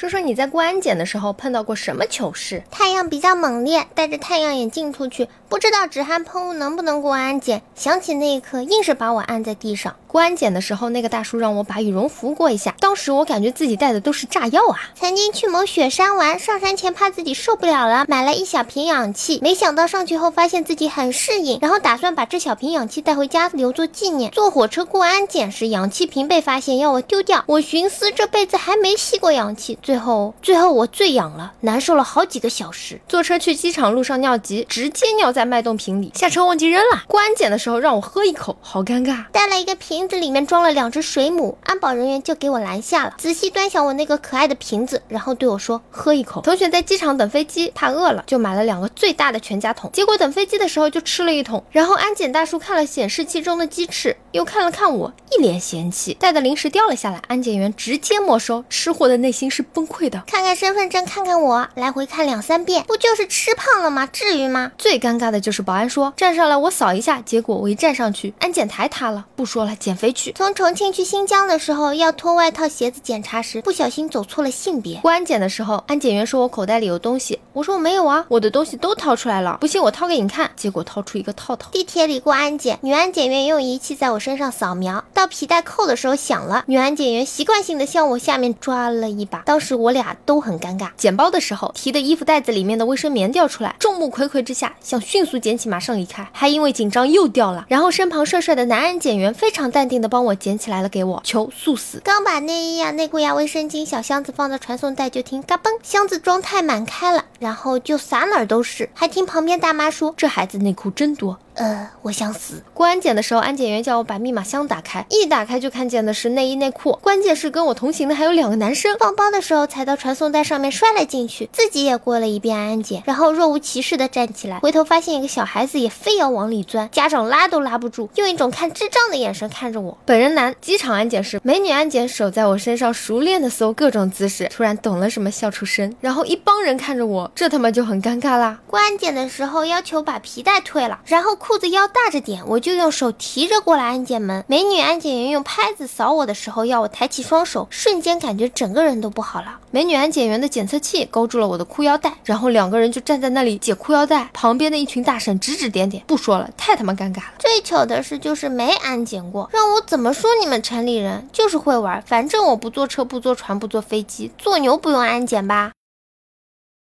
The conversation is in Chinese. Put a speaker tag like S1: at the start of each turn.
S1: 说说你在过安检的时候碰到过什么糗事？
S2: 太阳比较猛烈，戴着太阳眼镜出去，不知道止汗喷雾能不能过安检。想起那一刻，硬是把我按在地上。
S1: 过安检的时候，那个大叔让我把羽绒服过一下，当时我感觉自己带的都是炸药啊！
S2: 曾经去某雪山玩，上山前怕自己受不了了，买了一小瓶氧气，没想到上去后发现自己很适应，然后打算把这小瓶氧气带回家留作纪念。坐火车过安检时，氧气瓶被发现，要我丢掉。我寻思这辈子还没吸过氧气，最后最后我醉氧了，难受了好几个小时。
S1: 坐车去机场路上尿急，直接尿在脉动瓶里，下车忘记扔了。过安检的时候让我喝一口，好尴尬，
S2: 带了一个瓶。瓶子里面装了两只水母，安保人员就给我拦下了，仔细端详我那个可爱的瓶子，然后对我说：“喝一口。”同学在机场等飞机，怕饿了，就买了两个最大的全家桶，结果等飞机的时候就吃了一桶。然后安检大叔看了显示器中的鸡翅，又看了看我，一脸嫌弃，带的零食掉了下来，安检员直接没收。吃货的内心是崩溃的，看看身份证，看看我，来回看两三遍，不就是吃胖了吗？至于吗？
S1: 最尴尬的就是保安说站上来我扫一下，结果我一站上去，安检台塌了，不说了，减肥去。
S2: 从重庆去新疆的时候，要脱外套鞋子检查时，不小心走错了性别。
S1: 过安检的时候，安检员说我口袋里有东西，我说我没有啊，我的东西都掏出来了，不信我掏给你看。结果掏出一个套套。
S2: 地铁里过安检，女安检员用仪器在我身上扫描，到皮带扣的时候响了，女安检员习惯性的向我下面抓了一把，当是我俩都很尴尬。
S1: 捡包的时候，提的衣服袋子里面的卫生棉掉出来，众目睽睽之下想迅速捡起马上离开，还因为紧张又掉了，然后身旁帅帅的男安检员非常淡定的帮我捡起来了。给我求速死！
S2: 刚把内衣呀、内裤呀、卫生巾小箱子放到传送带，就听嘎嘣，箱子装太满开了，然后就撒哪儿都是，还听旁边大妈说：“
S1: 这孩子内裤真多。”
S2: 呃，我想死。
S1: 过安检的时候，安检员叫我把密码箱打开，一打开就看见的是内衣内裤，关键是跟我同行的还有两个男生。
S2: 放包的时候踩到传送带上面摔了进去，自己也过了一遍安检，然后若无其事的站起来，回头发现一个小孩子也非要往里钻，家长拉都拉不住，用一种看智障的眼神看着我。
S1: 本人男，机场安检时，美女安检手在我身上熟练的搜各种姿势，突然懂了什么笑出声，然后一帮人看着我，这他妈就很尴尬啦。
S2: 过安检的时候要求把皮带退了，然后裤子腰大着点。我就用手提着过来安检门，美女安检员用拍子扫我的时候，要我抬起双手，瞬间感觉整个人都不好了。
S1: 美女安检员的检测器勾住了我的裤腰带，然后两个人就站在那里解裤腰带，旁边的一群大婶指指点点，不说了，太他妈尴尬了。
S2: 最糗的是就是没安检过，让我怎么说你们城里人就是会玩，反正我不坐车，不坐船，不坐飞机，坐牛不用安检吧。